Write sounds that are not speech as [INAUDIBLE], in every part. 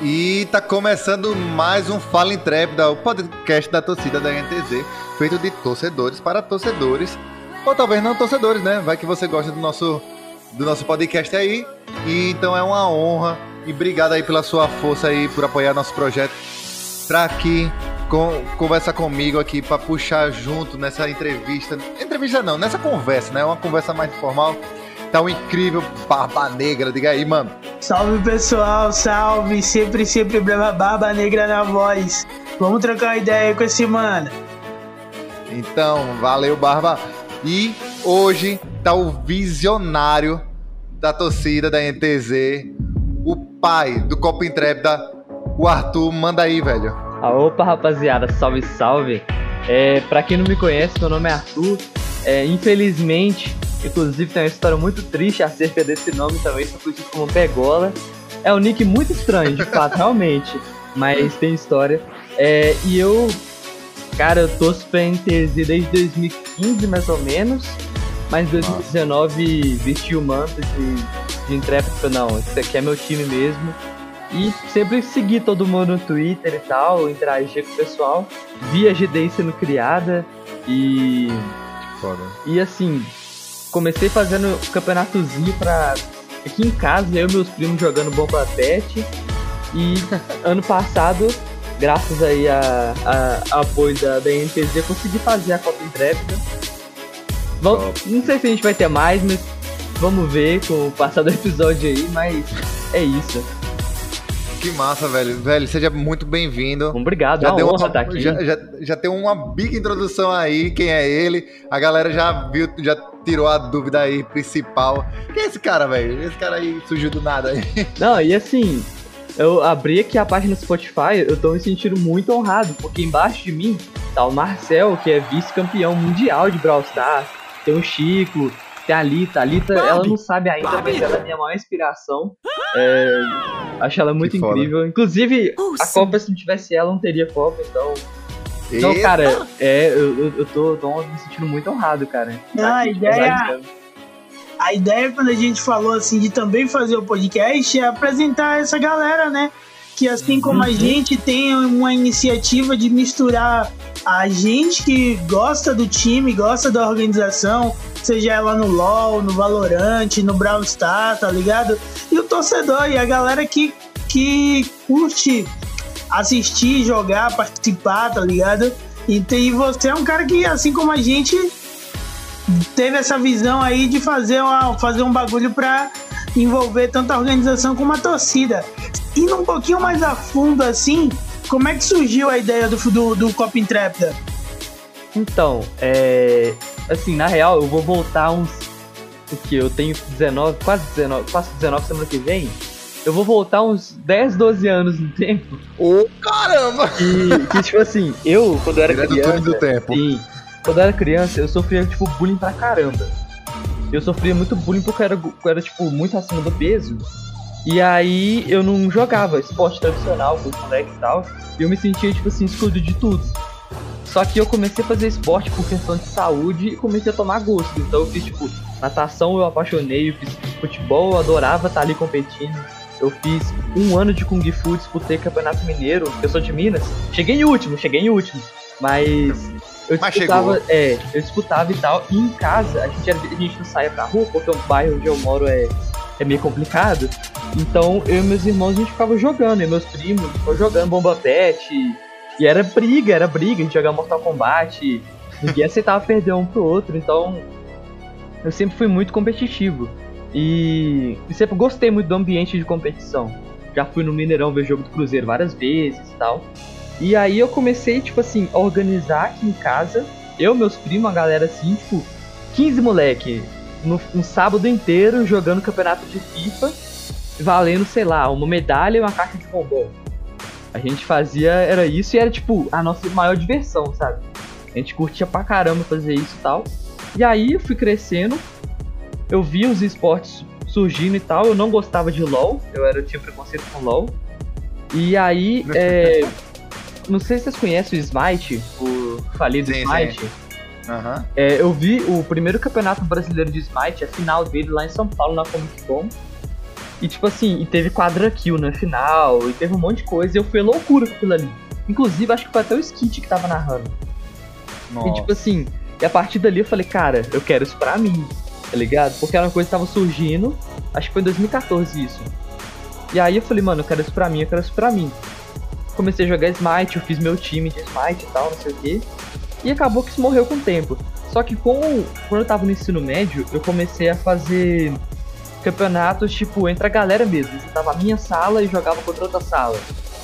E tá começando mais um Fala Intrépida, o podcast da torcida da NTZ, feito de torcedores para torcedores, ou talvez não torcedores, né? Vai que você gosta do nosso, do nosso podcast aí. E então é uma honra e obrigado aí pela sua força aí, por apoiar nosso projeto, pra aqui com, conversar comigo aqui, pra puxar junto nessa entrevista. Entrevista não, nessa conversa, né? Uma conversa mais informal Tá um incrível Barba Negra, diga aí, mano. Salve pessoal, salve! Sempre, sempre Barba Negra na voz. Vamos trocar uma ideia com esse mano. Então, valeu, Barba. E hoje tá o visionário da torcida da NTZ, o pai do Copa Intrépida, o Arthur. Manda aí, velho. Ah, opa, rapaziada, salve, salve. É, pra quem não me conhece, meu nome é Arthur. É, infelizmente, Inclusive tem uma história muito triste acerca desse nome também, sou conhecido como Pegola. É um nick muito estranho, de fato, [LAUGHS] realmente. Mas tem história. É, e eu, cara, eu torço pra NTZ desde 2015, mais ou menos. Mas em 2019 vesti o manto de, de intrépido, não, isso aqui é meu time mesmo. E sempre segui todo mundo no Twitter e tal, interagir com o pessoal. Vi a GDI sendo criada e. Foda. E assim, comecei fazendo campeonatozinho pra. Aqui em casa, eu e meus primos jogando bomba pet. E ano passado, graças aí a, a, a apoio da, da NTZ, consegui fazer a Copa Intrépida. Vamos, não sei se a gente vai ter mais, mas vamos ver com o passar do episódio aí, mas é isso. Que massa, velho. Velho, seja muito bem-vindo. Obrigado, já é deu uma, estar aqui. Já, já, já tem uma big introdução aí, quem é ele. A galera já viu, já tirou a dúvida aí principal. Quem é esse cara, velho? Esse cara aí surgiu do nada aí. [LAUGHS] Não, e assim, eu abri aqui a página do Spotify, eu tô me sentindo muito honrado, porque embaixo de mim tá o Marcel, que é vice-campeão mundial de Brawl Stars. Tem o Chico, tem a Lita. A Lita, ela não sabe ainda, mas ela é a minha maior inspiração. É, acho ela muito incrível. Inclusive, a Copa, se não tivesse ela, não teria Copa, então. Então, Eita. cara, é, eu, eu tô, tô, me sentindo muito honrado, cara. Não, a ideia. A ideia, quando a gente falou assim de também fazer o podcast, é apresentar essa galera, né? Que assim como a uhum. gente tem uma iniciativa de misturar a gente que gosta do time, gosta da organização, seja ela no LoL, no Valorant, no Brawl Stars, tá ligado? E o torcedor e a galera que, que curte assistir, jogar, participar, tá ligado? E, e você é um cara que, assim como a gente, teve essa visão aí de fazer, uma, fazer um bagulho pra envolver tanto a organização como a torcida. Indo um pouquinho mais a fundo assim, como é que surgiu a ideia do, do, do Copa Intrépida? Então, é. Assim, na real, eu vou voltar uns. Porque eu tenho 19, quase 19, faço 19 semana que vem. Eu vou voltar uns 10, 12 anos no tempo. Ô, oh, caramba! E, que, tipo assim, eu, quando eu era Direto criança. Do tempo. Sim, quando eu era criança, eu sofria, tipo, bullying pra caramba. Eu sofria muito bullying porque eu era, eu era tipo, muito acima do peso. E aí eu não jogava esporte tradicional com os moleques e tal. E eu me sentia, tipo assim, excluído de tudo. Só que eu comecei a fazer esporte por questão de saúde e comecei a tomar gosto. Então eu fiz, tipo, natação eu apaixonei, eu fiz futebol, eu adorava estar ali competindo. Eu fiz um ano de Kung Fu, disputei Campeonato Mineiro, eu sou de Minas. Cheguei em último, cheguei em último. Mas eu disputava, é, eu disputava e tal. E em casa, a gente, a gente não saia pra rua, porque o bairro onde eu moro é, é meio complicado. Então eu e meus irmãos a gente ficava jogando, e meus primos jogando bomba pet. E era briga, era briga, a gente jogava Mortal Kombat. Ninguém aceitava perder um pro outro, então eu sempre fui muito competitivo. E, e sempre gostei muito do ambiente de competição. Já fui no Mineirão ver jogo do Cruzeiro várias vezes e tal. E aí eu comecei, tipo assim, a organizar aqui em casa. Eu, meus primos, a galera assim, tipo, 15 moleque, no, um sábado inteiro jogando campeonato de FIFA, valendo, sei lá, uma medalha e uma caixa de bombom. A gente fazia, era isso e era tipo a nossa maior diversão, sabe? A gente curtia pra caramba fazer isso e tal. E aí eu fui crescendo, eu vi os esportes surgindo e tal, eu não gostava de LoL, eu era, tinha preconceito com LoL. E aí, é, não sei se vocês conhecem o Smite, o falido sim, Smite. Sim. Uhum. É, eu vi o primeiro campeonato brasileiro de Smite, a final dele lá em São Paulo, na Comic Con. E tipo assim, e teve quadra kill na final, e teve um monte de coisa, e eu fui loucura com aquilo ali. Inclusive, acho que foi até o Skit que tava narrando. Nossa. E tipo assim, e a partir dali eu falei, cara, eu quero isso pra mim, tá ligado? Porque era uma coisa que tava surgindo, acho que foi em 2014 isso. E aí eu falei, mano, eu quero isso pra mim, eu quero isso pra mim. Comecei a jogar Smite, eu fiz meu time de Smite e tal, não sei o que. E acabou que isso morreu com o tempo. Só que com, quando eu tava no ensino médio, eu comecei a fazer campeonatos, tipo, entre a galera mesmo. Eu tava a minha sala e jogava contra outra sala.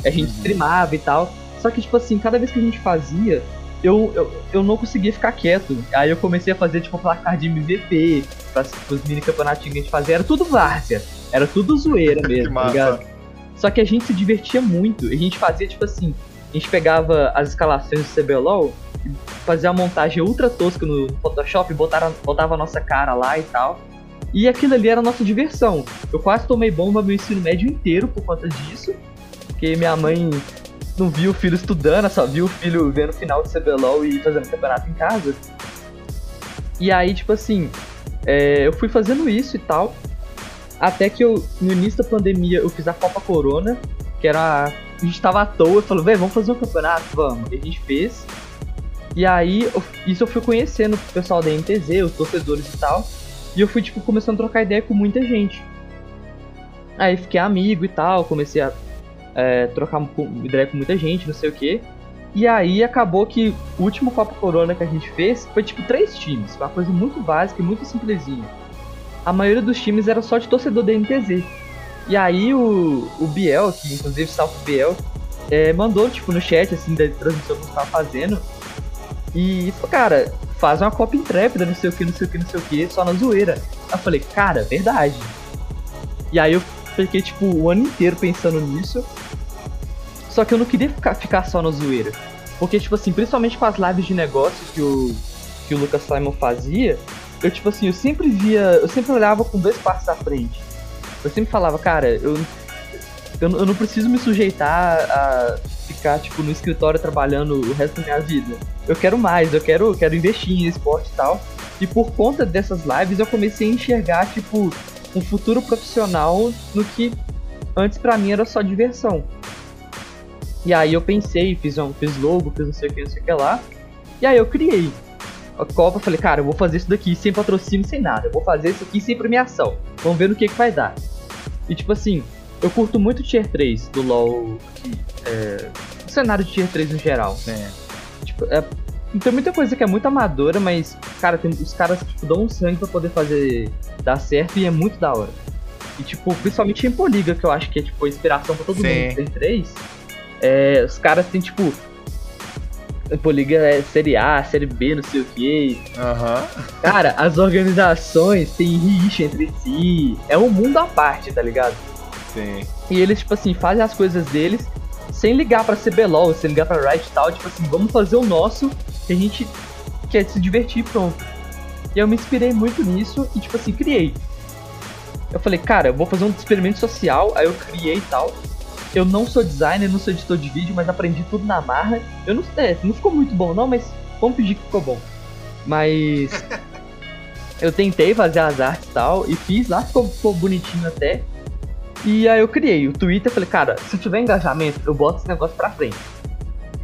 A gente Uhum. streamava e tal. Só que, tipo assim, cada vez que a gente fazia, eu, eu, eu não conseguia ficar quieto. Aí eu comecei a fazer, tipo, placar de MVP, pras, pros mini campeonatinhos que a gente fazia. Era tudo várzea. Era tudo zoeira [LAUGHS] mesmo, tá ligado? Só que a gente se divertia muito. A gente fazia, tipo assim, a gente pegava as escalações do CBLOL, fazia a montagem ultra tosca no Photoshop, botava, botava a nossa cara lá e tal. E aquilo ali era a nossa diversão. Eu quase tomei bomba meu ensino médio inteiro por conta disso. Porque minha mãe não viu o filho estudando, só viu o filho vendo o final do CBLOL e fazendo campeonato em casa. E aí, tipo assim, é, eu fui fazendo isso e tal. Até que eu, no início da pandemia, eu fiz a Copa Corona, que era. A gente tava à toa, falou, velho, vamos fazer um campeonato? Vamos. E a gente fez. E aí, eu- isso eu fui conhecendo o pessoal da NTZ, os torcedores e tal. E eu fui, tipo, começando a trocar ideia com muita gente. Aí fiquei amigo e tal, comecei a é, trocar ideia com muita gente, não sei o que. E aí acabou que o último Copa Corona que a gente fez foi tipo três times, uma coisa muito básica e muito simplesinha. A maioria dos times era só de torcedor da NTZ. E aí o, o Biel, que inclusive salve o Biel, é, mandou tipo no chat assim da transmissão que a gente tava fazendo. E falou, cara, faz uma Copa Intrépida, não sei o que, não sei o que, não sei o que, só na zoeira. Aí eu falei, cara, verdade. E aí eu fiquei tipo o ano inteiro pensando nisso. Só que eu não queria ficar, ficar só na zoeira. Porque, tipo assim, principalmente com as lives de negócio que o, que o Lucas Simon fazia, eu, tipo assim, eu sempre via. Eu sempre olhava com dois passos à frente. Eu sempre falava, cara, eu, eu, não- eu não preciso me sujeitar a ficar, tipo, no escritório trabalhando o resto da minha vida. Eu quero mais, eu quero, eu quero investir em esporte e tal. E por conta dessas lives eu comecei a enxergar, tipo, um futuro profissional no que antes pra mim era só diversão. E aí eu pensei, fiz, um, fiz logo, fiz não sei o que, não sei o que lá. E aí eu criei a Copa, falei, cara, eu vou fazer isso daqui sem patrocínio, sem nada. Eu vou fazer isso aqui sem premiação. Vamos ver no que, que vai dar. E tipo assim, eu curto muito o Tier 3 do LoL, que, é, o cenário de Tier 3 no geral. É. Tipo, é, tem muita coisa que é muito amadora, mas, cara, tem, os caras tipo, dão um sangue pra poder fazer dar certo e é muito da hora. E, tipo, principalmente em Poliga, que eu acho que é, tipo, inspiração pra todo Sim. mundo tem 3. É, os caras têm, tipo. Poliga é série A, série B, não sei o que. Aham. Cara, as organizações têm rixa entre si. É um mundo à parte, tá ligado? Sim. E eles, tipo assim, fazem as coisas deles sem ligar pra CBLOL, sem ligar pra Riot e tal. Tipo assim, vamos fazer o nosso que a gente quer se divertir pronto. E eu me inspirei muito nisso e, tipo assim, criei. Eu falei, cara, eu vou fazer um experimento social, aí eu criei e tal. Eu não sou designer, não sou editor de vídeo, mas aprendi tudo na marra. Eu não, é, não ficou muito bom não, mas vamos fingir que ficou bom. Mas eu tentei fazer as artes e tal, e fiz lá, ficou, ficou bonitinho até. E aí eu criei o Twitter, falei, cara, se tiver engajamento, eu boto esse negócio pra frente.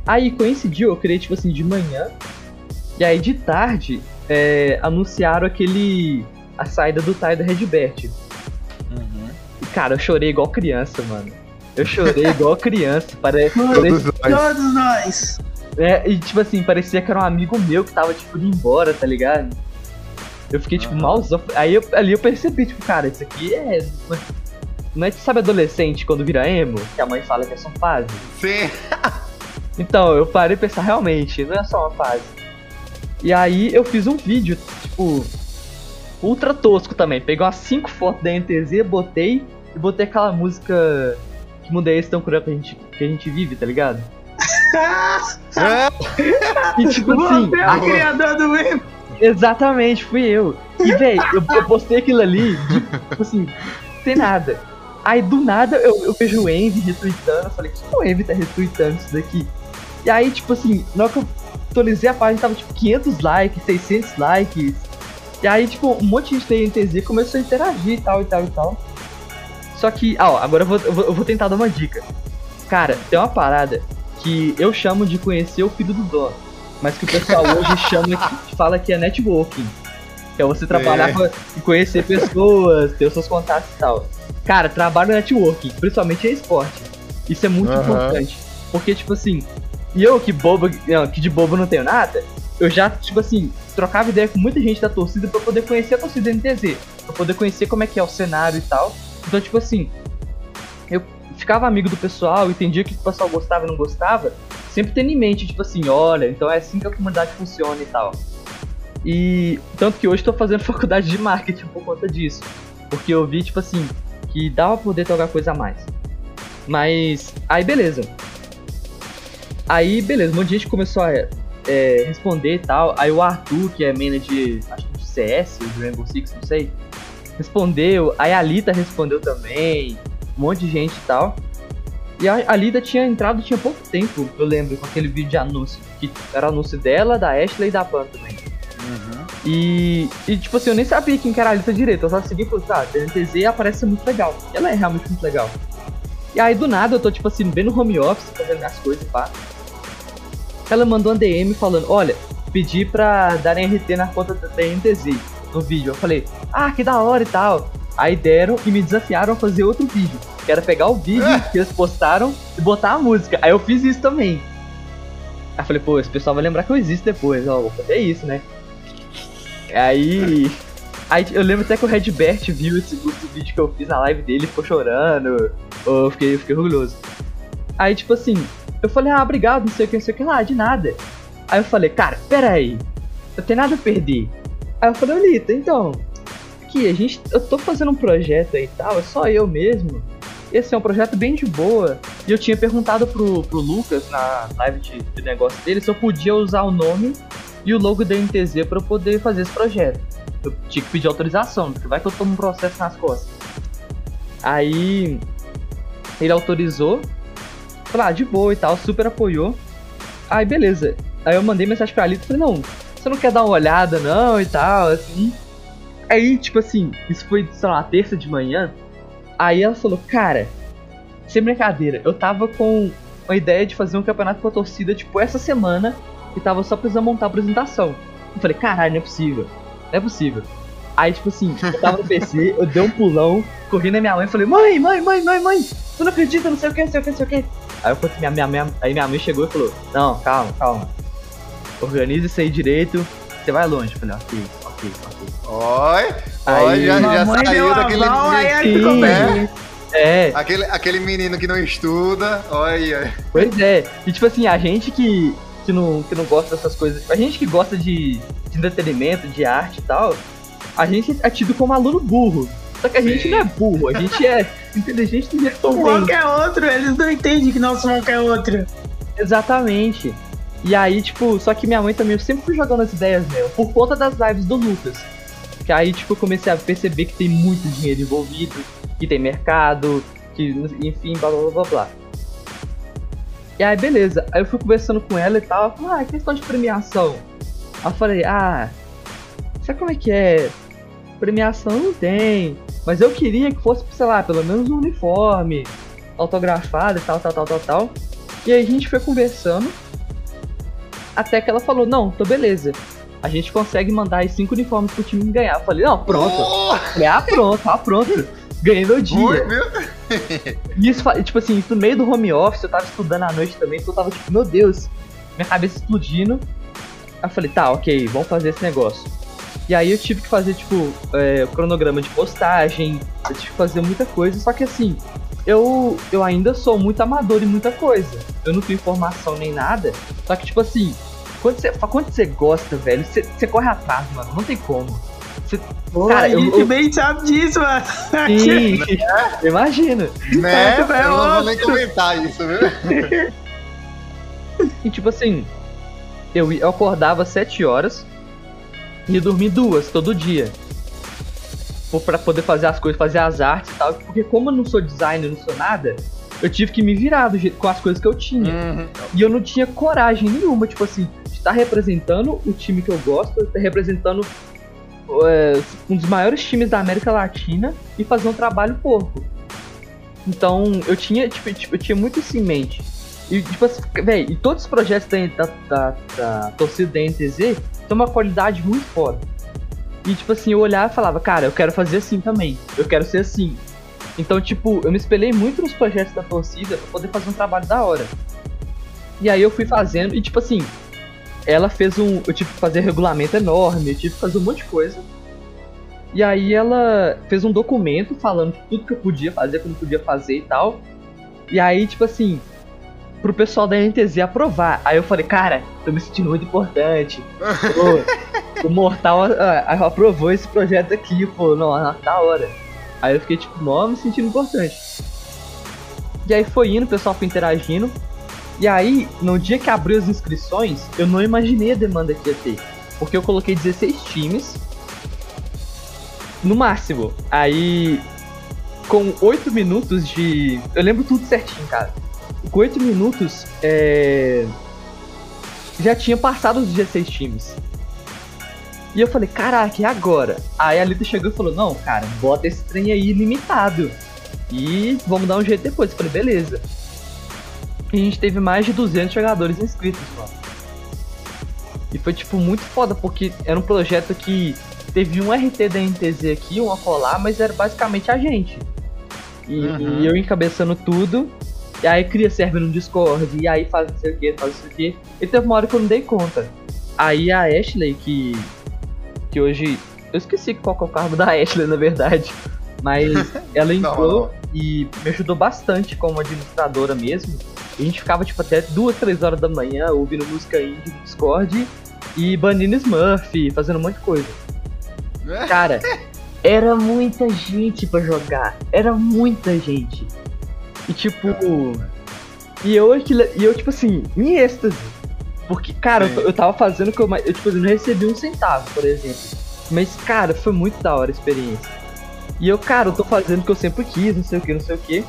Aí coincidiu, eu criei tipo assim de manhã, e aí de tarde é, anunciaram aquele. a saída do Tai da Redbert. Uhum. E cara, eu chorei igual criança, mano. Eu chorei igual criança, pare... Todos parecia, nós. Todos nós. é, e tipo assim, parecia que era um amigo meu que tava tipo indo embora, tá ligado? Eu fiquei tipo, malzão. Aí eu, ali eu percebi, tipo, cara, isso aqui é. Não é, sabe, adolescente quando vira emo? Que a mãe fala que é só fase. Sim. [LAUGHS] Então, eu parei de pensar, realmente, não é só uma fase. E aí eu fiz um vídeo, tipo, ultra tosco também. Peguei umas 5 fotos da NTZ, botei e botei aquela música que mudei esse tão cruel que a gente, que a gente vive, tá ligado? [LAUGHS] E tipo assim, Você é o criador do meme. exatamente, fui eu. E véi, eu, eu postei aquilo ali, tipo assim, sem nada. Aí do nada eu, eu vejo o Envy retweetando, eu falei, que o Envy tá retweetando isso daqui? E aí, tipo assim, na hora que eu atualizei a página, tava tipo 500 likes, 600 likes. E aí, tipo, um monte de gente da NTZ começou a interagir e tal e tal e tal. Só que, ó, agora eu vou, eu vou, eu vou tentar dar uma dica. Cara, tem uma parada que eu chamo de conhecer o filho do dono, mas que o pessoal [LAUGHS] hoje chama, fala que é networking. Que é você trabalhar É. e conhecer pessoas, ter os seus contatos e tal. Cara, trabalho networking, principalmente em esporte. Isso é muito Aham. importante. Porque, tipo assim, e eu que bobo, não, que de bobo não tenho nada, eu já, tipo assim, trocava ideia com muita gente da torcida pra poder conhecer a torcida NTZ. Pra poder conhecer como é que é o cenário e tal. Então, tipo assim, eu ficava amigo do pessoal, entendia que o pessoal gostava e não gostava, sempre tendo em mente, tipo assim, olha, então é assim que a comunidade funciona e tal. E tanto que hoje tô fazendo [LAUGHS] faculdade de marketing por conta disso. Porque eu vi, tipo assim, que dava pra poder ter coisa a mais. Mas, aí beleza. Aí, beleza, um monte de gente começou a é, responder e tal. Aí o Arthur, que é manager, acho que de CS, de Rainbow Six, não sei, respondeu. Aí a Lita respondeu também. Um monte de gente e tal. E a, a Lida tinha entrado tinha pouco tempo, eu lembro, com aquele vídeo de anúncio. Que era anúncio dela, da Ashley e da Pan também. Uhum. E, e, tipo assim, eu nem sabia quem que era a Alita direito. Eu só segui e falei, tá, DNTZ aparece muito legal. E ela é realmente muito legal. E aí do nada eu tô, tipo assim, bem no home office, fazendo minhas coisas e pá. Ela mandou uma DM falando, olha, pedi pra darem RT na conta da DNTZ no vídeo. Eu falei, ah, que da hora e tal. Aí deram e me desafiaram a fazer outro vídeo. Que era pegar o vídeo [LAUGHS] que eles postaram e botar a música. Aí eu fiz isso também. Aí eu falei, pô, esse pessoal vai lembrar que eu existo depois. Ó, vou fazer isso, né? Aí. Aí eu lembro até que o Redbert viu esse, esse vídeo que eu fiz na live dele, ficou chorando. Eu fiquei, eu fiquei orgulhoso. Aí, tipo assim, eu falei, ah, obrigado, não sei o que, não sei o que lá, de nada. Aí eu falei, cara, pera aí, eu tenho nada a perder. Aí eu falei, Lita, então, aqui, a gente, eu tô fazendo um projeto aí e tal, é só eu mesmo. Esse é um projeto bem de boa. E eu tinha perguntado pro, pro Lucas na live de, de negócio dele se eu podia usar o nome e o logo da NTZ pra eu poder fazer esse projeto. Eu tinha que pedir autorização, porque vai que eu tomo um processo nas costas. Aí ele autorizou, falei, ah, de boa e tal, super apoiou. Aí beleza. Aí eu mandei mensagem pra Alita e falei, não, você não quer dar uma olhada não e tal, assim. Aí, tipo assim, isso foi, sei lá, terça de manhã. Aí ela falou, cara, sem brincadeira, eu tava com a ideia de fazer um campeonato com a torcida, tipo, essa semana, e tava só precisando montar a apresentação. Eu falei, caralho, não é possível. Não é possível. Aí, tipo assim, eu tava no PC, eu dei um pulão, corri na minha mãe e falei, mãe, mãe, mãe, mãe, mãe, tu não acredita, não sei o que, não sei o que, não sei o que. Aí eu falei, minha, minha, minha, aí minha mãe chegou e falou, não, calma, calma. Organiza isso aí direito, você vai longe. Eu falei, ok, ok, ok. Oi, Aí, oi, já, já saiu daquele aí menino, ficou Sim. bem. É, aquele, aquele menino que não estuda. Olha, Pois é. E tipo assim, a gente que, que, não, que não gosta dessas coisas, a gente que gosta de, de entretenimento, de arte e tal, a gente é tido como aluno burro. Só que a gente Sim. não é burro, a gente é [LAUGHS] inteligente do jeito também. Qualquer outro, eles não entendem que nós somos qualquer outro. Exatamente. E aí, tipo, só que minha mãe também, eu sempre fui jogando as ideias dela, por conta das lives do Lucas. Que aí, tipo, eu comecei a perceber que tem muito dinheiro envolvido, que tem mercado, que, enfim, blá blá blá blá. E aí, beleza. Aí eu fui conversando com ela e tal. Ela falou, ah, é questão de premiação. Aí eu falei, ah, sabe como é que é? Premiação não tem. Mas eu queria que fosse, sei lá, pelo menos um uniforme, autografado e tal, tal, tal, tal, tal. E aí a gente foi conversando. Até que ela falou, não, então beleza. A gente consegue mandar os cinco uniformes pro time ganhar. Eu falei, não, pronto. Oh, Falei, ah, pronto, ah, pronto. Ganhei meu dia. oi, meu. E isso, tipo assim, isso no meio do home office, eu tava estudando à noite também, então eu tava tipo, meu Deus, minha cabeça explodindo. Aí eu falei, tá, ok, vamos fazer esse negócio. E aí eu tive que fazer, tipo, é, cronograma de postagem, eu tive que fazer muita coisa, só que assim, eu, eu ainda sou muito amador em muita coisa. Eu não tenho informação nem nada, só que tipo assim, quando você, quando você gosta, velho, você, você corre atrás, mano, não tem como. Você, Pô, Cara, a eu- gente eu- bem sabe disso, mano. sim, [LAUGHS] imagina. Né? Eu não vou nem comentar isso, viu? [LAUGHS] E tipo assim, eu, eu acordava às 7 horas e ia dormir duas todo dia. Pô, Pra poder fazer as coisas, fazer as artes e tal. Porque como eu não sou designer, não sou nada, eu tive que me virar do jeito, com as coisas que eu tinha. Uhum. E eu não tinha coragem nenhuma, tipo assim, de estar representando o time que eu gosto, estar representando é, um dos maiores times da América Latina e fazer um trabalho porco. Então, eu tinha, tipo, tipo, eu tinha muito isso em mente. E, tipo assim, velho, e todos os projetos da, da, da, da torcida da NTZ têm uma qualidade muito foda. E, tipo assim, eu olhava e falava, cara, eu quero fazer assim também. Eu quero ser assim. Então, tipo, eu me espelhei muito nos projetos da torcida pra poder fazer um trabalho da hora. E aí eu fui fazendo, e tipo assim, ela fez um. Eu tive que fazer regulamento enorme, eu tive que fazer um monte de coisa. E aí ela fez um documento falando tudo que eu podia fazer, não podia fazer e tal. E aí, tipo assim, pro pessoal da NTZ aprovar. Aí eu falei, cara, tô me sentindo muito importante. Pô, [LAUGHS] o Mortal uh, aprovou esse projeto aqui, pô, não, da hora. Aí eu fiquei, tipo, mó me sentindo importante. E aí foi indo, o pessoal foi interagindo. E aí, no dia que abriu as inscrições, eu não imaginei a demanda que ia ter. Porque eu coloquei 16 times. No máximo. Aí, com 8 minutos de. Eu lembro tudo certinho, cara. Com 8 minutos, é... já tinha passado os 16 times. E eu falei, caraca, e agora? Aí a Lita chegou e falou, não, cara, bota esse trem aí limitado. E vamos dar um jeito depois. Eu falei, beleza. E a gente teve mais de 200 jogadores inscritos, mano. E foi, tipo, muito foda, porque era um projeto que teve um RT da NTZ aqui, um acolá, mas era basicamente a gente. E, uhum. e, eu encabeçando tudo, e aí cria server no Discord, e aí faz não sei o que, faz não sei o que. E teve uma hora que eu não dei conta. Aí a Ashley, que que hoje. Eu esqueci qual é o cargo da Ashley, na verdade. Mas [LAUGHS] ela entrou não. e me ajudou bastante como administradora mesmo. a gente ficava, tipo, até duas, três horas da manhã ouvindo música indie no Discord e banindo Smurf, fazendo um monte de coisa. [LAUGHS] Cara, era muita gente para jogar. Era muita gente. E tipo. E eu, e eu, tipo assim, em êxtase. Porque, cara, eu, eu tava fazendo que eu, eu, tipo, eu não recebi um centavo, por exemplo. Mas, cara, foi muito da hora a experiência. E eu, cara, eu tô fazendo o que eu sempre quis, não sei o que, não sei o que.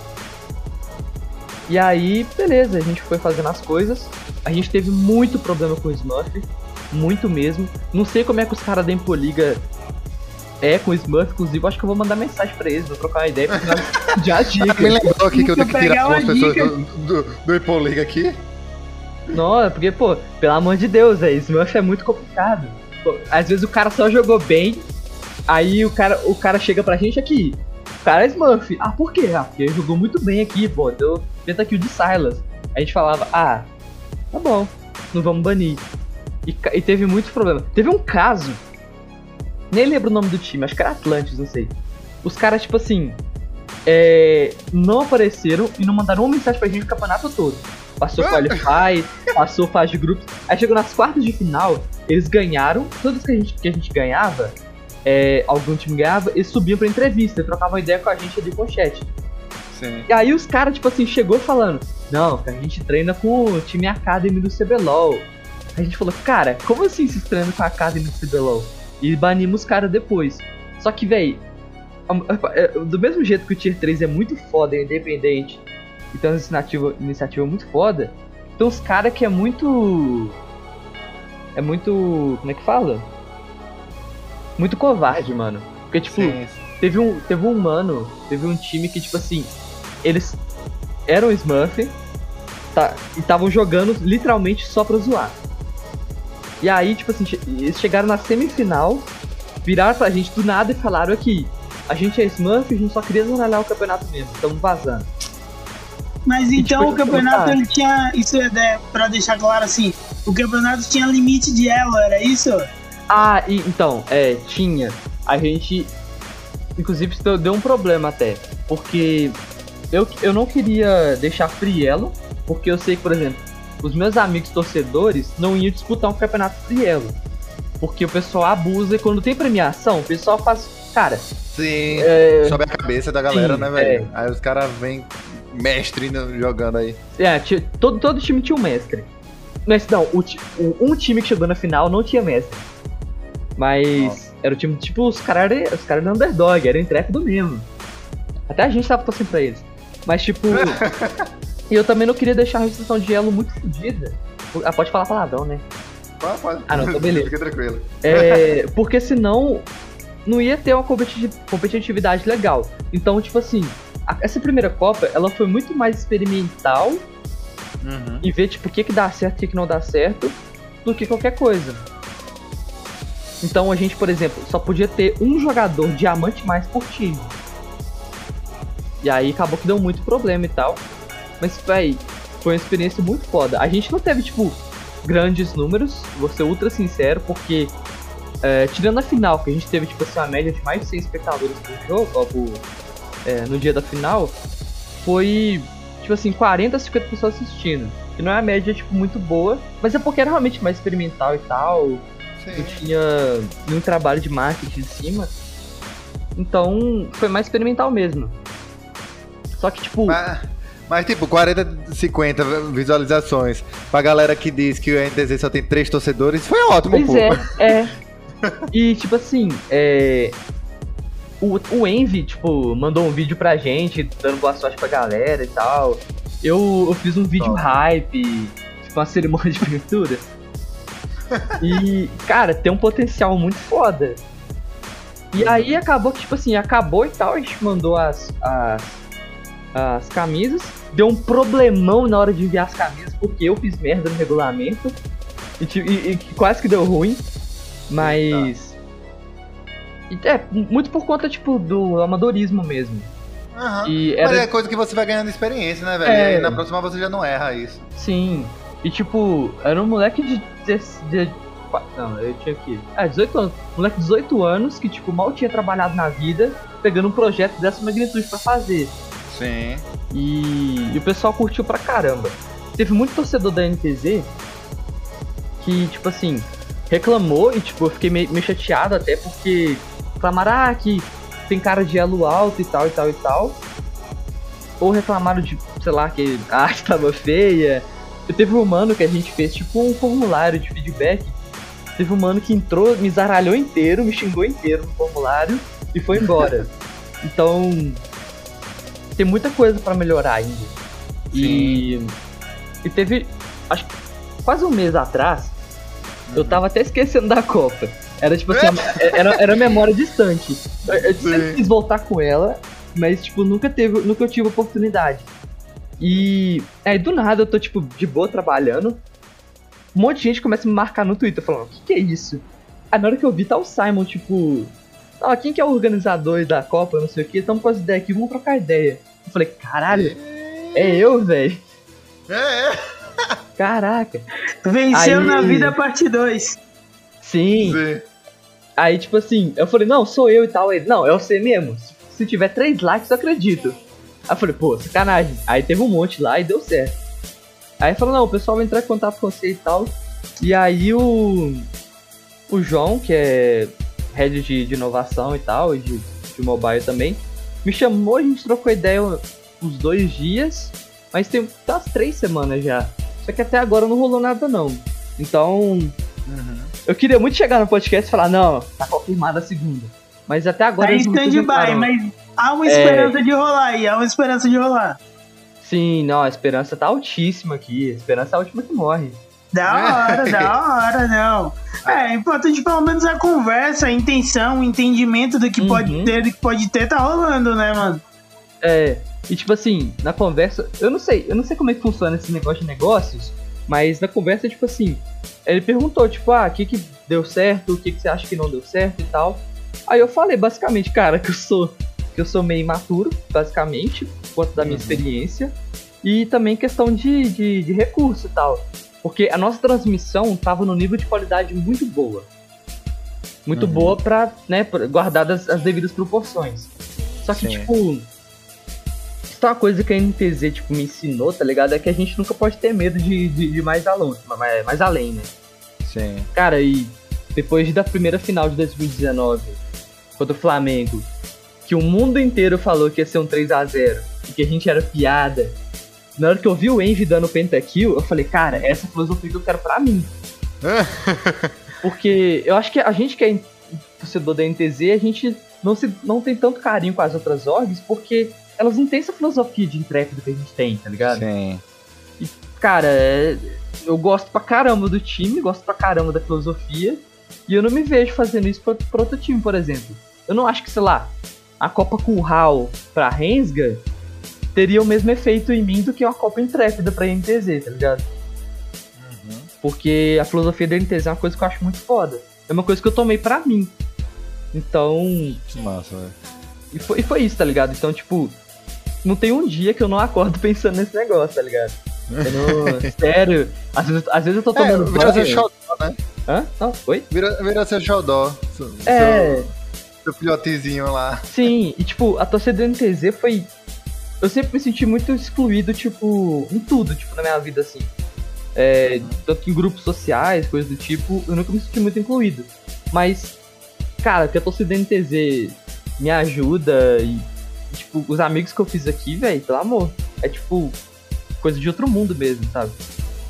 E aí, beleza, a gente foi fazendo as coisas. A gente teve muito problema com o Smurf. Muito mesmo. Não sei como é que os caras da Empoliga é com o Smurf, inclusive, acho que eu vou mandar mensagem pra eles, vou trocar uma ideia pra [LAUGHS] já dica. Me lembrou aqui que eu tenho que tirar algumas pessoas do, do, do aqui. Não, porque, pô, pelo amor de Deus, velho, Smurf é muito complicado. Pô, às vezes o cara só jogou bem, aí o cara, o cara chega pra gente aqui. O cara é Smurf. Ah, por quê? Ah, porque jogou muito bem aqui, pô. Deu pentakill de Silas. A gente falava, ah, tá bom, não vamos banir. E, e teve muitos problemas. Teve um caso, nem lembro o nome do time, acho que era Atlantis, não sei. Os caras, tipo assim, é, não apareceram e não mandaram uma mensagem pra gente o campeonato todo passou Qualify, passou fase de grupos. Aí chegou nas quartas de final, eles ganharam, todas que a gente, que a gente ganhava, é, algum time ganhava, eles subiam pra entrevista, trocavam ideia com a gente ali com o chat. Sim. E aí os caras, tipo assim, chegou falando, não, a gente treina com o time Academy do CBLOL. A gente falou, cara, como assim se treina com a Academy do CBLOL? E banimos os caras depois. Só que, véi, [LAUGHS] é, do mesmo jeito que o Tier 3 é muito foda e independente, e tem uma iniciativa, iniciativa muito foda. Tem uns caras que é muito. É muito. Como é que fala? Muito covarde, mano. Porque, tipo, sim, sim. teve um. Teve um mano, teve um time que, tipo assim, eles eram Smurf tá, e estavam jogando literalmente só pra zoar. E aí, tipo assim, eles chegaram na semifinal, viraram pra gente do nada e falaram aqui, a gente é Smurf, a gente só queria zanalhar o campeonato mesmo, estamos vazando. Mas então o campeonato ele tinha. Isso é né, pra deixar claro assim: o campeonato tinha limite de elo, era isso? Ah, e, então, é, tinha. A gente. Inclusive deu um problema até. Porque eu, eu não queria deixar free elo, porque eu sei que, por exemplo, os meus amigos torcedores não iam disputar um campeonato free elo. Porque o pessoal abusa e quando tem premiação, o pessoal faz. Cara. Sim, é... sobe a cabeça da galera, sim, né, velho? É... Aí os caras vêm mestre jogando aí. É, todo, todo time tinha um mestre. Mas não, o, o, um time que chegou na final não tinha mestre. Mas Nossa. era o time, tipo, os caras os cara eram underdog, era intrépido mesmo. Até a gente tava torcendo pra eles. Mas tipo. [LAUGHS] e eu também não queria deixar a restrição de elo muito fodida. Ah, pode falar palavrão, né? Pode, pode. Ah, não, tô [LAUGHS] beleza. Fica tranquilo. É, [LAUGHS] porque senão não ia ter uma competitividade legal. Então, tipo assim, a- essa primeira Copa, ela foi muito mais experimental Uhum. e ver, tipo, o que que dá certo e o que que não dá certo, do que qualquer coisa. Então a gente, por exemplo, só podia ter um jogador diamante mais por time. E aí acabou que deu muito problema e tal. Mas, véi, foi uma experiência muito foda. A gente não teve, tipo, grandes números, vou ser ultra sincero, porque é, tirando a final, que a gente teve, tipo assim, uma média de mais de 100 espectadores por jogo, ó, por- é, no dia da final, foi, tipo assim, 40, 50 pessoas assistindo. Que não é uma média, tipo, muito boa, mas é porque era realmente mais experimental e tal, não Sim. tinha nenhum trabalho de marketing em cima. Então, foi mais experimental mesmo. Só que, tipo, Mas, mas, tipo, 40, 50 visualizações pra galera que diz que o NTZ só tem três torcedores, foi ótimo, Pois pô. é, é. [LAUGHS] E tipo assim, é. O, o Envy, tipo, mandou um vídeo pra gente, dando boa sorte pra galera e tal. Eu, eu fiz um vídeo hype, tipo, uma cerimônia de pintura. E, cara, tem um potencial muito foda. E aí acabou que, tipo assim, acabou e tal, a gente mandou as, as, as camisas. Deu um problemão na hora de enviar as camisas, porque eu fiz merda no regulamento. E, e- e quase que deu ruim. Mas. É, muito por conta, tipo, do amadorismo mesmo. Aham. E Mas era. é coisa que você vai ganhando experiência, né, velho? É. E na próxima você já não erra isso. Sim. E tipo, era um moleque de. de, de não, eu tinha aqui. Ah, 18 anos. Moleque de 18 anos que, tipo, mal tinha trabalhado na vida, pegando um projeto dessa magnitude pra fazer. Sim. E, e o pessoal curtiu pra caramba. Teve muito torcedor da NTZ que, tipo assim, reclamou e, tipo, eu fiquei meio, meio chateado até porque reclamaram ah, que tem cara de elo alto e tal e tal e tal. Ou reclamaram de, sei lá, que a arte [LAUGHS] tava feia. Teve um mano que a gente fez, tipo, um formulário de feedback. Teve um mano que entrou, me zaralhou inteiro, me xingou inteiro no formulário e foi embora. [LAUGHS] então, tem muita coisa pra melhorar ainda. E, e teve, acho que quase um mês atrás, eu tava até esquecendo da Copa. Era tipo assim, [LAUGHS] era, era memória distante. Eu, eu sempre Sim. quis voltar com ela, mas tipo, nunca teve, nunca eu tive oportunidade. E aí do nada eu tô tipo de boa trabalhando. Um monte de gente começa a me marcar no Twitter falando, o que, que é isso? Aí na hora que eu vi tá o Simon, tipo, ah, quem que é o organizador da Copa, não sei o que, estamos com as ideias aqui, vamos trocar ideia. Eu falei, caralho, é eu, velho. É, é. Caraca. Venceu Aí- na vida parte 2. Sim. Sim. Aí, tipo assim, eu falei, não, sou eu e tal. Ele, não, é você mesmo. Se, se tiver três likes, eu acredito. Aí eu falei, pô, sacanagem. Aí teve um monte lá e deu certo. Aí falou, não, o pessoal vai entrar em contato com você e tal. E aí o. O João, que é head de, de inovação e tal, e de, de mobile também, me chamou, a gente trocou ideia uns dois dias, mas tem umas três semanas já. Só que até agora não rolou nada não. Então, Uhum. eu queria muito chegar no podcast e falar, não, tá confirmada a segunda. Mas até agora Tá em stand-by, mas há uma É. esperança de rolar aí, há uma esperança de rolar. Sim, não, a esperança tá altíssima aqui. A esperança é a última que morre. Da hora, da [LAUGHS] hora, não. É, é importante pelo menos a conversa, a intenção, o entendimento do que pode Uhum. ter, do que pode ter, tá rolando, né, mano? É, e tipo assim, na conversa, eu não sei, eu não sei como é que funciona esse negócio de negócios, mas na conversa, tipo assim, ele perguntou, tipo, ah, o que que deu certo, o que que você acha que não deu certo e tal. Aí eu falei basicamente, [LAUGHS] cara, que eu sou que eu sou meio imaturo, basicamente, por conta da minha Uhum. experiência, e também questão de, de, de recurso e tal. Porque a nossa transmissão tava no nível de qualidade muito boa. Muito Uhum. boa pra, né, pra- guardadas as devidas proporções. Só que, Sim. tipo, é uma coisa que a NTZ, tipo, me ensinou, tá ligado? É que a gente nunca pode ter medo de, de, de mais, além, mais, mais além, né? Sim. Cara, e depois da primeira final de 2019 contra o Flamengo, que o mundo inteiro falou que ia ser um 3 a 0 e que a gente era piada. Na hora que eu vi o Envy dando pentakill, eu falei, cara, essa filosofia que eu quero pra mim. [LAUGHS] Porque eu acho que a gente que é torcedor da NTZ, a gente não, se, não tem tanto carinho com as outras orgs, porque elas não têm essa filosofia de intrépido que a gente tem, tá ligado? Sim. Cara, é- eu gosto pra caramba do time, gosto pra caramba da filosofia, e eu não me vejo fazendo isso pra, pra outro time, por exemplo. Eu não acho que, sei lá, a Copa Curral pra Rensga teria o mesmo efeito em mim do que uma Copa Intrépida pra NTZ, tá ligado? Uhum. Porque a filosofia da NTZ é uma coisa que eu acho muito foda. É uma coisa que eu tomei pra mim. Então. Que massa, velho. E foi, e foi isso, tá ligado? Então, tipo, não tem um dia que eu não acordo [LAUGHS] pensando nesse negócio, tá ligado? Não, [LAUGHS] sério, às vezes, às vezes eu tô É, tomando vira seu banho. xodó, né? Hã? Não, oi? Vira, vira seu xodó. Seu, É. seu, seu filhotezinho lá. Sim, e tipo, a torcida do NTZ foi. Eu sempre me senti muito excluído, tipo, em tudo, tipo, na minha vida, assim. É, tanto em grupos sociais, coisas do tipo, eu nunca me senti muito incluído. Mas, cara, que a torcida NTZ me ajuda e, tipo, os amigos que eu fiz aqui, velho, pelo amor. É tipo, coisa de outro mundo mesmo, sabe?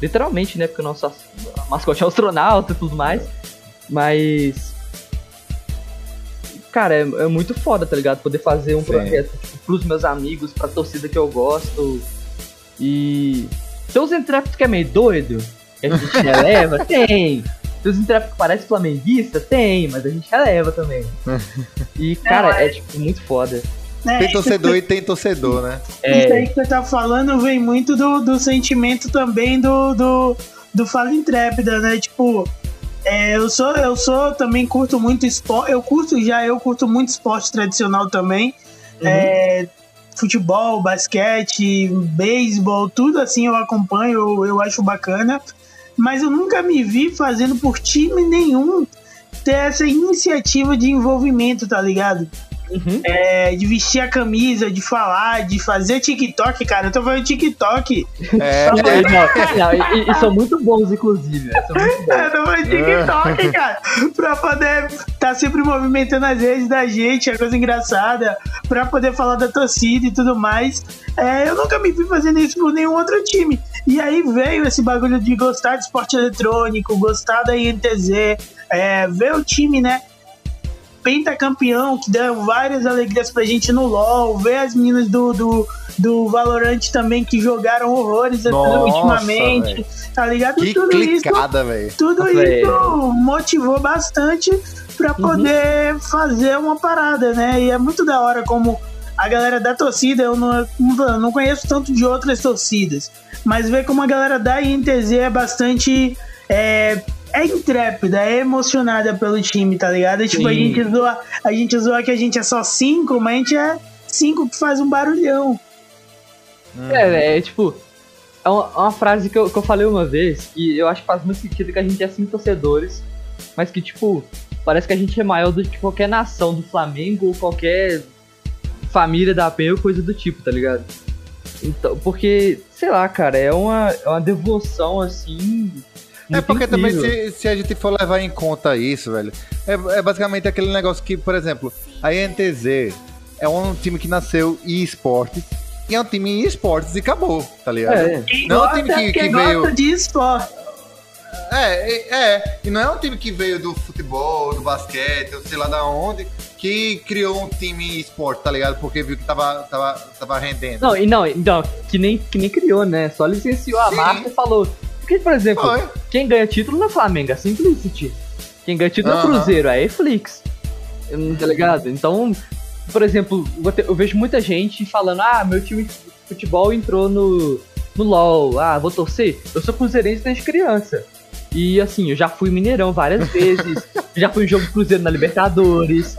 Literalmente, né? Porque o nosso as- mascote é astronauta e tudo mais. Mas. Cara, é, é muito foda, tá ligado? Poder fazer um Sim. projeto pros meus amigos, pra torcida que eu gosto. E. Tem uns intrépidos que é meio doido, que a gente releva? [LAUGHS] Tem. Tem uns intrépidos que parece flamenguista? Tem, mas a gente releva também. E, [LAUGHS] cara, é tipo muito foda. né, Tem isso torcedor e tem torcedor, né? Isso É, aí que você tá falando vem muito do, do sentimento também do, do, do Fala Intrépida, né? Tipo, é, eu sou, eu sou, também curto muito esporte, eu curto já, eu curto muito esporte tradicional também. Uhum. É, futebol, basquete, beisebol, tudo assim eu acompanho, eu, eu acho bacana. Mas eu nunca me vi fazendo por time nenhum ter essa iniciativa de envolvimento, tá ligado? Uhum. É, de vestir a camisa, de falar, de fazer TikTok, cara. Eu tô falando TikTok. É, [LAUGHS] É, não, não, e, e são muito bons, inclusive. né? São muito bons. Eu tô falando TikTok, cara. Pra poder tá sempre movimentando as redes da gente, é coisa engraçada. Pra poder falar da torcida e tudo mais. É, eu nunca me vi fazendo isso por nenhum outro time. E aí veio esse bagulho de gostar de esporte eletrônico, gostar da INTZ, é, ver o time, né? Pentacampeão, que deu várias alegrias pra gente no LoL, ver as meninas do, do, do Valorant também que jogaram horrores Nossa, ultimamente, velho. tá ligado? que tudo isso, clicada, velho. tudo isso motivou bastante pra poder fazer uma parada, né? E é muito da hora como a galera da torcida, eu não, não conheço tanto de outras torcidas, mas ver como a galera da INTZ é bastante. É, é intrépida, é emocionada pelo time, tá ligado? Tipo, a gente, zoa, a gente zoa que a gente é só cinco, mas a gente é cinco que faz um barulhão. É, é tipo. É uma, uma frase que eu, que eu falei uma vez que eu acho que faz muito sentido que a gente é cinco torcedores, mas que, tipo, parece que a gente é maior do que qualquer nação do Flamengo ou qualquer família da PEN ou coisa do tipo, tá ligado? Então, porque, sei lá, cara, é uma, é uma devoção assim. É porque também se, se a gente for levar em conta isso, velho, é, é basicamente aquele negócio que, por exemplo, a INTZ é um time que nasceu em esportes e é um time em esportes e acabou, tá ligado? É, Não é um time que- que gosta veio- de esporte. É, é, é, e não é um time que veio do futebol, do basquete, ou sei lá da onde, que criou um time em esporte, tá ligado? Porque viu que tava, tava, tava rendendo. Não, e não, não que, nem, que nem criou, né? Só licenciou a Sim. marca e falou. Porque, por exemplo, Foi. quem ganha título não é Flamengo, é Simplicity. Quem ganha título é Aham. Cruzeiro, é Flix. Tá ligado? Então, por exemplo, eu vejo muita gente falando: ah, meu time de futebol entrou no, no LOL, ah, vou torcer. Eu sou cruzeirense desde criança. E assim, eu já fui Mineirão várias [LAUGHS] vezes, já fui em jogo do Cruzeiro na Libertadores.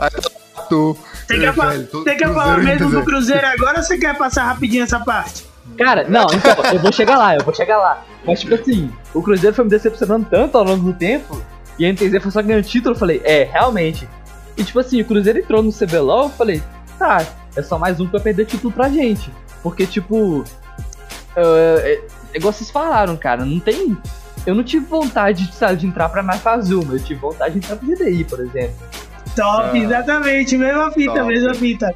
Tu, Você quer, fa- velho, tu- você quer Cruzeiro falar mesmo do Cruzeiro agora ou você quer passar rapidinho essa parte? Cara, não, então, eu vou chegar lá, eu vou chegar lá. Mas, tipo assim, o Cruzeiro foi me decepcionando tanto ao longo do tempo, e a NTZ foi só ganhando título, eu falei, é, realmente. E, tipo assim, o Cruzeiro entrou no CBLOL, eu falei, tá, é só mais um vai perder título pra gente. Porque, tipo, é, é, igual vocês falaram, cara, não tem. Eu não tive vontade sabe, de entrar pra Azuma, eu tive vontade de entrar pro GDI, por exemplo. Top, Ah. exatamente, mesma fita, Top. mesma fita.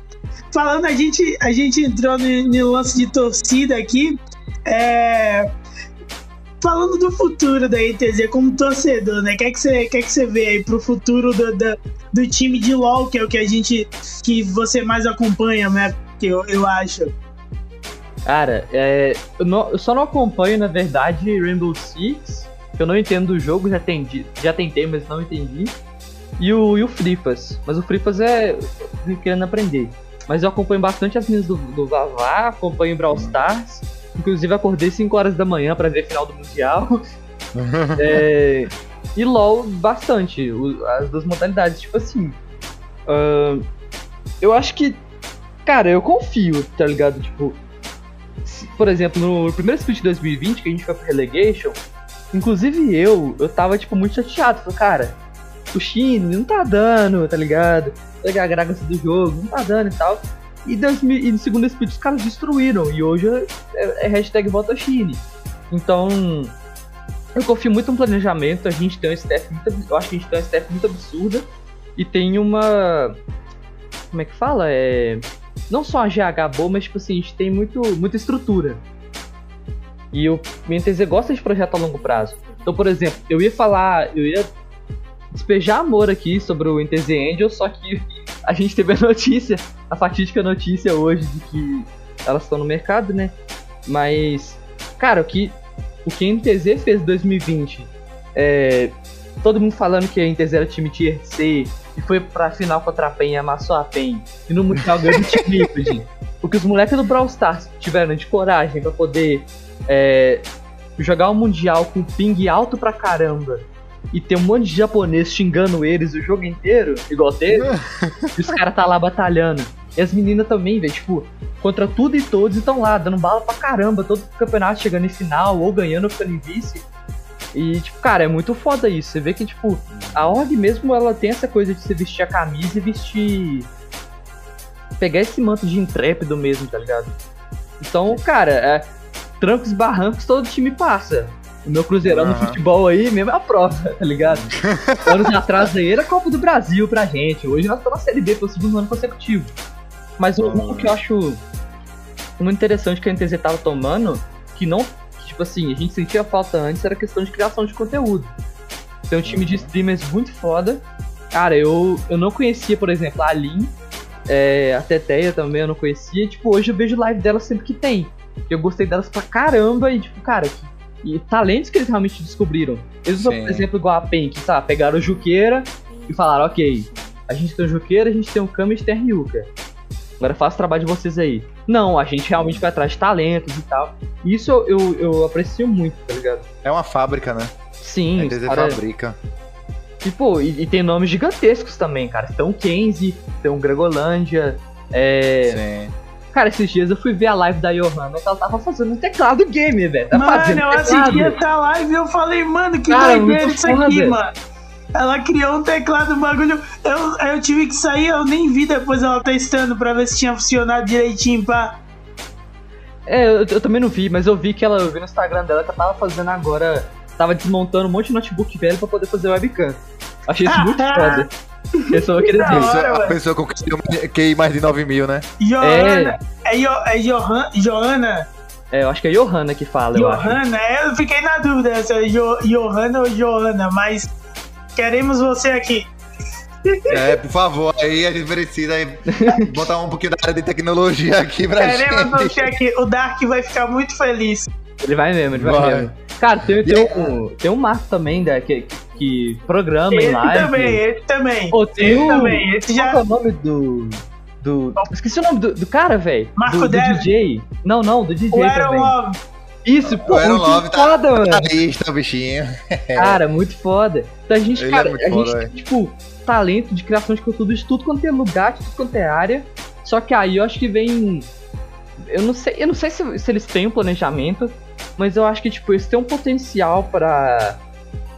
Falando, a gente, a gente entrou no, no lance de torcida aqui, é, falando do futuro da ITZ como torcedor, né? O que é que você, que é que você vê aí pro futuro do, do, do time de LoL, que é o que a gente, que você mais acompanha, né? Que eu, eu acho. Cara, é, eu, não- eu só não acompanho, na verdade, Rainbow Six, que eu não entendo do jogo, já, entendi, já tentei, mas não entendi. E o, e o Fripas. Mas o Fripas é. querendo aprender. Mas eu acompanho bastante as meninas do, do Vavá, acompanho Brawl Stars. Inclusive acordei 5 horas da manhã para ver a final do Mundial. [LAUGHS] é, e LoL bastante, o, as duas modalidades. Tipo assim, uh, eu acho que, cara, eu confio, tá ligado? Tipo, se, por exemplo, no primeiro split de 2020, que a gente foi pro Relegation, inclusive eu, eu tava, tipo, muito chateado. Falei, cara, o Shine não tá dando, tá ligado? Pegar a graça do jogo, não tá dando e tal. E, 2000, e no segundo split os caras destruíram. E hoje é, é hashtag volta Shine. Então, eu confio muito no planejamento. A gente tem um staff muito. Eu acho que a gente tem um staff muito absurda. E tem uma. Como é que fala? É. Não só a GH boa, mas tipo assim, a gente tem muito, muita estrutura. E o MTZ gosta de projeto a longo prazo. Então, por exemplo, eu ia falar, eu ia despejar amor aqui sobre o NTZ Angel, só que a gente teve a notícia, a fatídica notícia hoje de que elas estão no mercado, né? Mas, cara, o que o que a NTZ fez em 2020, é, todo mundo falando que a NTZ era time Tier C e foi pra final contra a PEN e amassou a PEN, e no Mundial ganhou de time Liquid. O que os moleques do Brawl Stars tiveram de coragem para poder é, jogar o Mundial com ping alto pra caramba e tem um monte de japonês xingando eles o jogo inteiro, igual teve, [LAUGHS] e os caras tá lá batalhando. E as meninas também, velho, tipo, contra tudo e todos estão lá, dando bala pra caramba, todo campeonato chegando em final, ou ganhando ou ficando em vice. E, tipo, cara, é muito foda isso. Você vê que, tipo, a Org mesmo, ela tem essa coisa de você vestir a camisa e vestir... Pegar esse manto de intrépido mesmo, tá ligado? Então, cara, é... trancos e barrancos todo time passa. O meu Cruzeirão uhum. no futebol aí mesmo é a prova, tá ligado? [LAUGHS] Anos atrás aí era Copa do Brasil pra gente. Hoje nós estamos na Série B pelo segundo ano consecutivo. Mas o uhum. que eu acho muito interessante que a NTZ tava tomando, que não. Que, tipo assim, a gente sentia falta antes, era questão de criação de conteúdo. Tem um time de streamers muito foda. Cara, eu, eu não conhecia, por exemplo, a Lin, é, a Teteia também eu não conhecia. Tipo, hoje eu vejo live delas sempre que tem. Eu gostei delas pra caramba e, tipo, cara, que e talentos que eles realmente descobriram. Eles usam, por exemplo, igual a PEN, que tá, pegaram o Juqueira e falaram, ok, a gente tem o Juqueira, a gente tem o Kami e tem Ryuka. Agora faça o trabalho de vocês aí. Não, a gente realmente vai atrás de talentos e tal. Isso eu, eu, eu aprecio muito, tá ligado? É uma fábrica, né? Sim. É cara... fabrica. E, pô, e, e, tem nomes gigantescos também, cara. Tem o Kenzie, tem o Gregolândia, é... Sim. Cara, esses dias eu fui ver a live da Johanna que ela tava fazendo um teclado game, velho. Tá mano, eu assisti essa live e eu falei, mano, que Cara, doideira isso aqui, mano. Ela criou um teclado, um bagulho. Eu, eu tive que sair, eu nem vi depois ela testando pra ver se tinha funcionado direitinho, pá. É, eu, eu, também não vi, mas eu vi que ela, eu vi no Instagram dela que ela tava fazendo agora. Tava desmontando um monte de notebook velho pra poder fazer webcam. Achei isso muito [LAUGHS] foda. Pessoa que hora, pessoa, a pessoa com QI mais de 9 mil, né? Johanna. É, é, é Johan, Johanna. É, eu acho que é Johanna que fala. Johanna, eu, é, eu fiquei na dúvida se é jo, Johanna ou Johanna, mas queremos você aqui. É, por favor, aí a gente precisa botar um pouquinho da área de tecnologia aqui pra Queremos gente. Queremos você aqui. O Dark vai ficar muito feliz. Ele vai mesmo, ele vai, vai. mesmo. Cara, tem, tem, um, tem um Marco também, né, que, que programa esse em live. também, esse também. Tem esse também, esse já... Qual é o nome do... do... Esqueci o nome do, do cara, velho. Marco do, do DJ. Não, não, do DJ o também. Love. Isso, pô, o muito Love tá foda, mano. Tá lista, bichinho. [LAUGHS] Cara, muito foda. Então a gente, Ele cara, é a foda, gente tem, tipo, talento de criação de conteúdo de tudo quanto é lugar, de tudo quanto é área. Só que aí eu acho que vem. Eu não sei, eu não sei se, se eles têm um planejamento, mas eu acho que, tipo, eles têm um potencial para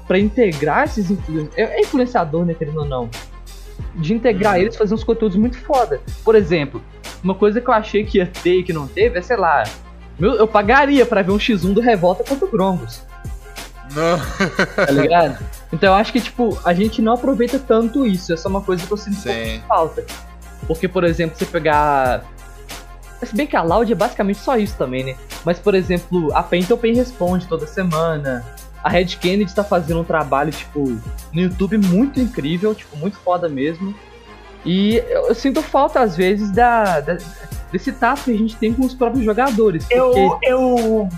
para integrar esses influenciadores. É, é influenciador, né, querendo ou não. De integrar uhum. eles fazer uns conteúdos muito foda. Por exemplo, uma coisa que eu achei que ia ter e que não teve é, sei lá, eu, eu pagaria para ver um X1 do Revolta contra o Grongos. Não. Tá ligado? Então eu acho que, tipo, a gente não aproveita tanto isso. Essa é uma coisa que eu sinto um falta. Porque, por exemplo, você pegar se bem que a Loud é basicamente só isso também, né? Mas, por exemplo, a Paint Open responde toda semana. A Red Kennedy tá fazendo um trabalho, tipo, no YouTube muito incrível, tipo, muito foda mesmo. E eu, eu sinto falta, às vezes, da, da, desse tato que a gente tem com os próprios jogadores. Porque... Eu,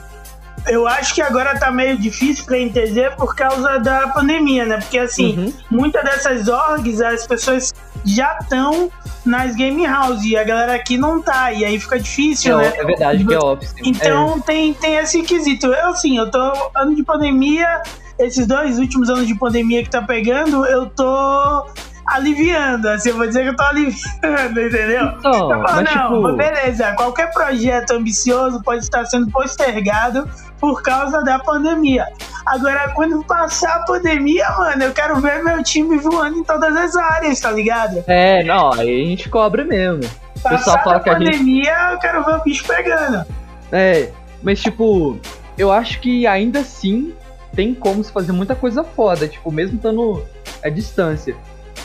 eu, acho que agora tá meio difícil pra entender por causa da pandemia, né? Porque, assim, uhum. muitas dessas orgs, as pessoas já estão nas game house e a galera aqui não tá, e aí fica difícil, é, né? É verdade que é office. Então é. tem, tem esse quesito. Eu, assim, eu tô ano de pandemia, esses dois últimos anos de pandemia que tá pegando, eu tô aliviando, assim, eu vou dizer que eu tô aliviando, entendeu? Então, eu falo, mas, não, tipo... beleza, qualquer projeto ambicioso pode estar sendo postergado por causa da pandemia. Agora, quando passar a pandemia, mano, eu quero ver meu time voando em todas as áreas, tá ligado? É, não, aí a gente cobra mesmo. Passar a que a gente. pandemia, eu quero ver o bicho pegando. É, mas tipo, eu acho que ainda assim tem como se fazer muita coisa foda, tipo, mesmo estando à distância.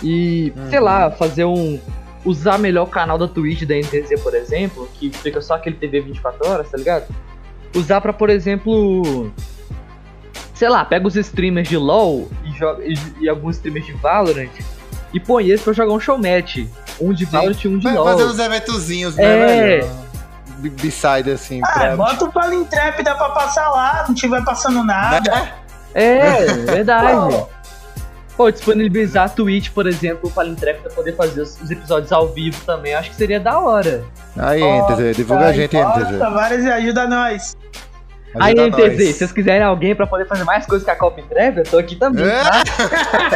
E, sei lá, fazer um. Usar melhor o canal da Twitch da NTZ, por exemplo, que fica só aquele TV 24 horas, tá ligado? Usar pra, por exemplo. Sei lá, pega os streamers de LoL e, joga, e, e alguns streamers de Valorant e põe eles pra jogar um showmatch. Um de Valorant e um de Vai LoL. fazer uns eventozinhos, né, É. velho? B- B-side, assim. Ah, pra- bota o Palintrépida pra passar lá, não tiver passando nada. Né? É, verdade. Pô, disponibilizar a Twitch, por exemplo, para Intrep pra poder fazer os, os episódios ao vivo também, acho que seria da hora. Aí, NTZ, divulga a gente, NTZ. Nossa, várias e ajuda nós. Aí, NTZ, se vocês quiserem alguém pra poder fazer mais coisas que a Copa Intrep, eu tô aqui também, É? tá?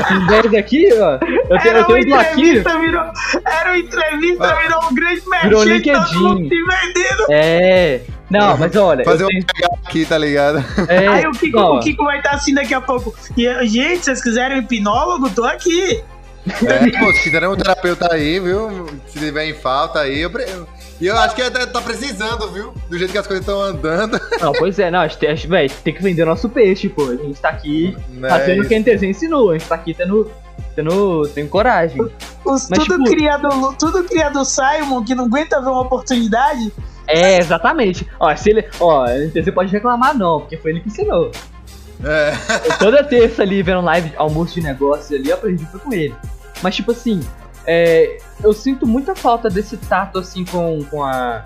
Esses 10 aqui, ó. Eu tenho, Era eu tenho uma um bloquinho. entrevista, virou, era uma entrevista, Ah. virou um grande Virou merchan, todo LinkedIn. mundo se vendendo. É. Não, mas olha. Fazer um tenho, pegar aqui, tá ligado? é, [LAUGHS] Aí o Kiko, ó, o Kiko vai estar assim daqui a pouco. E, gente, se vocês quiserem um hipnólogo, tô aqui. É, pô, se quiserem um terapeuta aí, viu? Se tiver em falta aí, eu... pre- E eu acho que até tá precisando, viu? Do jeito que as coisas estão andando. [LAUGHS] Não, pois é, não, a gente tem, a gente, véi, tem que vender nosso peixe, pô. A gente tá aqui Né? fazendo o que a NTZ ensinou. A gente tá aqui tendo. Tendo. tendo coragem. Os, Mas, tudo, tipo- criado, tudo criado Simon, que não aguenta ver uma oportunidade. É, exatamente. Ó, se ele. Ó, a NTZ pode reclamar não, porque foi ele que ensinou. É. Eu toda terça ali vendo live almoço de negócio ali, eu aprendi foi com ele. Mas tipo assim, é, eu sinto muita falta desse tato assim com, com a.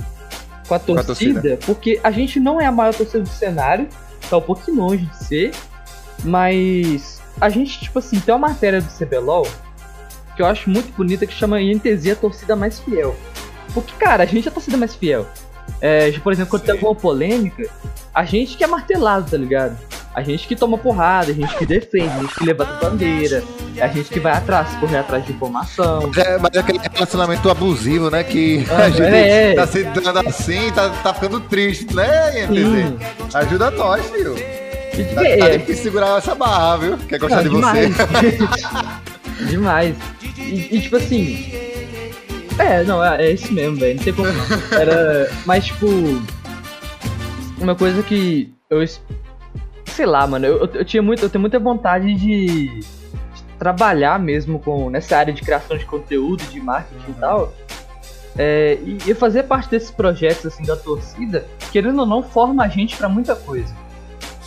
Com a torcida, torcida. porque a gente não é a maior torcida do cenário, tá um pouquinho longe de ser, mas a gente, tipo assim, tem uma matéria do CBLOL que eu acho muito bonita que chama INTZ a torcida mais fiel. Porque, cara, a gente é a torcida mais fiel. É, por exemplo, quando Sim. tem alguma polêmica, a gente que é martelado, tá ligado? A gente que toma porrada, a gente que defende, a gente que levanta bandeira, a gente que vai atrás, correr atrás de informação. É, mas é aquele relacionamento abusivo, né? Que Ah, a gente é. tá se dando assim, tá, tá ficando triste, né, Sim. NTZ? Ajuda nós, filho. Tá, tá é, difícil segurar essa barra, viu? Quer gostar não, de demais. você. [LAUGHS] demais. E, e, tipo assim. É, não, é, é isso mesmo, velho. Não tem como não. Era. Mas tipo. Uma coisa que eu. Sei lá, mano, eu, eu tinha muito, eu tenho muita vontade de, de trabalhar mesmo com nessa área de criação de conteúdo, de marketing e tal. É, e, e fazer parte desses projetos assim da torcida, querendo ou não, forma a gente pra muita coisa.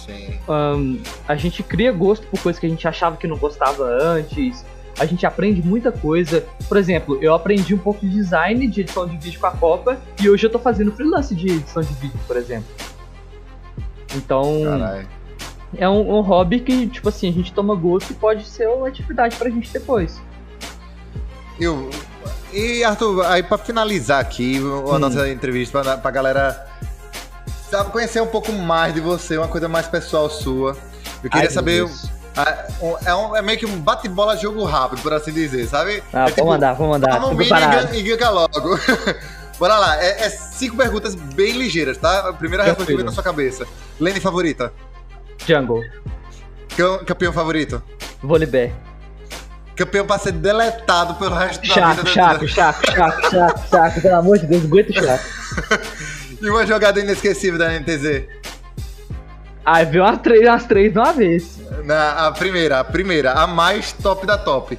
Sim. Ahn, a gente cria gosto por coisas que a gente achava que não gostava antes. A gente aprende muita coisa. Por exemplo, eu aprendi um pouco de design de edição de vídeo com a Copa e hoje eu tô fazendo freelance de edição de vídeo, por exemplo. Então, Caralho. é um, um hobby que, tipo assim, a gente toma gosto e pode ser uma atividade pra gente depois. Eu, e Arthur, aí pra finalizar aqui a Hum. nossa entrevista, pra, pra galera sabe, conhecer um pouco mais de você, uma coisa mais pessoal sua. Eu queria Ai, saber. é, um- é meio que um bate-bola jogo rápido, por assim dizer, sabe? Ah, é vou mandar, vou mandar. Toma um mini e ganha logo. [LAUGHS] Bora lá, é, é cinco perguntas bem ligeiras, tá? A primeira resposta que vem na sua cabeça. Lane favorita? Jungle, Cam- Campeão favorito? Volibear. Campeão pra ser deletado pelo resto da Chaco, vida. chaco, chaco, chaco, chaco, chaco. Pelo amor de Deus, aguenta o chaco. [LAUGHS] E uma jogada inesquecível da NTZ? Aí veio umas três, umas três de uma vez. Na, a primeira, a primeira, a mais top da top.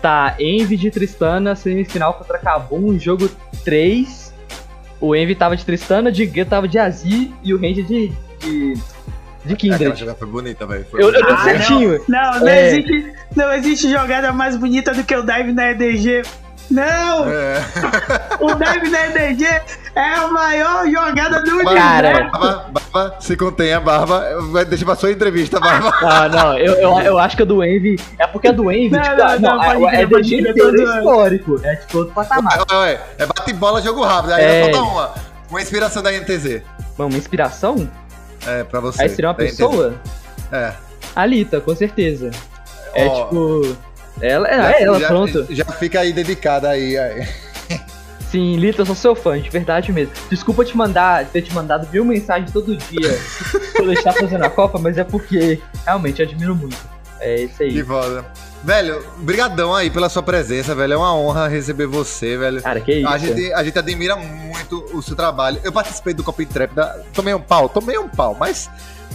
Tá, Envy de Tristana, semifinal contra Kabum, jogo 3. O Envy tava de Tristana, o Digue tava de Azir e o Range de. de. de Aquela Kindred. jogada foi bonita, velho. Eu, eu dei certinho. Não, não, É. existe, não existe jogada mais bonita do que o dive na EDG. Não! É. [LAUGHS] O dive na EDG é a maior jogada do Cara. universo. Bastava, Barba, se contém a Barba. Deixa pra sua entrevista, Barba. Ah, não, eu, eu, eu acho que a do Envy. É porque a do Envy, Não, tipo, não, ah, não, não, pode é, crer, é de inteiro tô zoando. histórico. É tipo outro patamar. Ué, ué, é bate bola, jogo rápido. Aí É. é. só uma. Uma inspiração da NTZ. Mano, uma inspiração? É, pra você. Aí seria uma da NTZ. pessoa? É. A Lita, com certeza. É Ó, tipo. Ela, é, já- é ela, já- pronto. Já fica aí dedicada aí. aí. Sim, Lita, eu sou seu fã, de verdade mesmo. Desculpa te mandar, ter te mandado mil mensagens todo dia [LAUGHS] gente tá fazendo a Copa, mas é porque realmente admiro muito. É isso Que aí. foda. Velho, brigadão aí pela sua presença, velho. É uma honra receber você, velho. Cara, que isso. A gente, a gente admira muito o seu trabalho. Eu participei do Copa Intrépida, tomei um pau, tomei um pau, mas,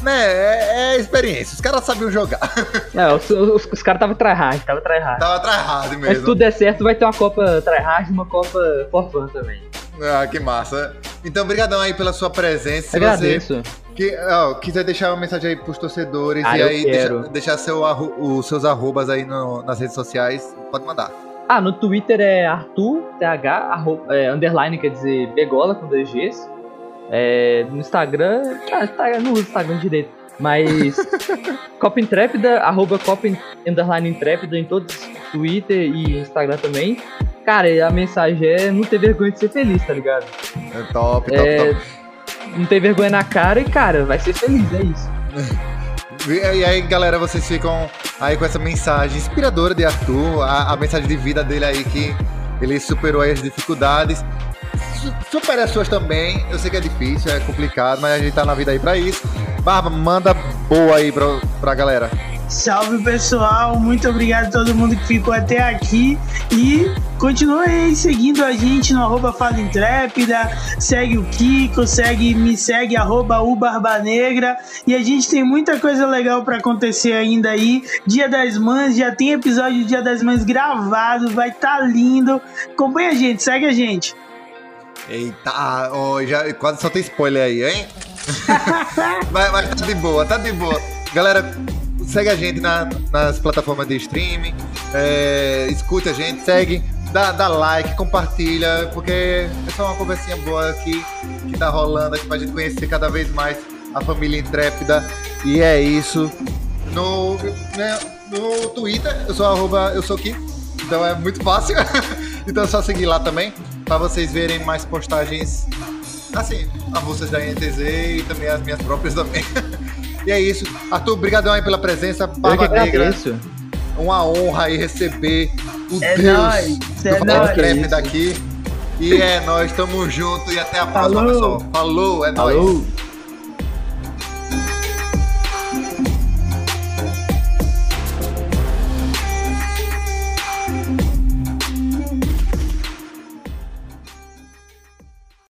né, é, é experiência. Os caras sabiam jogar. [LAUGHS] Não, os, os, os caras tava tryhard, tava tryhard. Tava tryhard Mas se mesmo. tudo der certo, vai ter uma Copa tryhard e uma Copa for fun também. Ah, que massa. Então, brigadão aí pela sua presença. Se Agradeço. você que, ó, quiser deixar uma mensagem aí pros torcedores Ah, e aí deixar, deixar seu, arro- os seus arrobas aí no- nas redes sociais, pode mandar. Ah, no Twitter é Arthur, TH, arro- é, underline, quer dizer, Begola com dois Gs. É, no Instagram, ah, Instagram, não uso Instagram direito, mas [LAUGHS] Copa Intrépida, arroba Copa underline Intrépida em todos, Twitter e Instagram também. Cara, a mensagem é não ter vergonha de ser feliz, tá ligado? É top, top, É, top. não ter vergonha na cara e, cara, vai ser feliz, é isso. [LAUGHS] E aí, galera, vocês ficam aí com essa mensagem inspiradora de Arthur, a, a mensagem de vida dele aí que ele superou as dificuldades. Su- Supere as suas também. Eu sei que é difícil, é complicado, mas a gente tá na vida aí pra isso. Barba, manda boa aí pra, pra galera. Salve pessoal, muito obrigado a todo mundo que ficou até aqui e continue seguindo a gente no arroba Fala Intrépida, segue o Kiko, segue, me segue arroba o Barba Negra e a gente tem muita coisa legal pra acontecer ainda aí. Dia das Mães, já tem episódio do Dia das Mães gravado, vai tá lindo. Acompanha a gente, segue a gente. Eita, ó, já quase só tem spoiler aí, hein? [LAUGHS] mas, mas tá de boa, tá de boa. Galera, segue a gente na- nas plataformas de streaming, é, escute a gente, segue, dá, dá like, compartilha, porque é só uma conversinha boa aqui que tá rolando aqui pra gente conhecer cada vez mais a família intrépida. E é isso. No, né, no Twitter, eu sou arroba, eu sou aqui, então é muito fácil. [LAUGHS] então é só seguir lá também, pra vocês verem mais postagens assim, avulsas da NTZ e também as minhas próprias também. [LAUGHS] e é isso. Arthur, brigadão aí pela presença. Eu que Barba Negra, agradeço. uma honra aí receber o É Deus nóis, do é Futebol nóis. Trap daqui. E é nóis, tamo junto e até a próxima, Falou. pessoal. Falou, é nóis. Falou.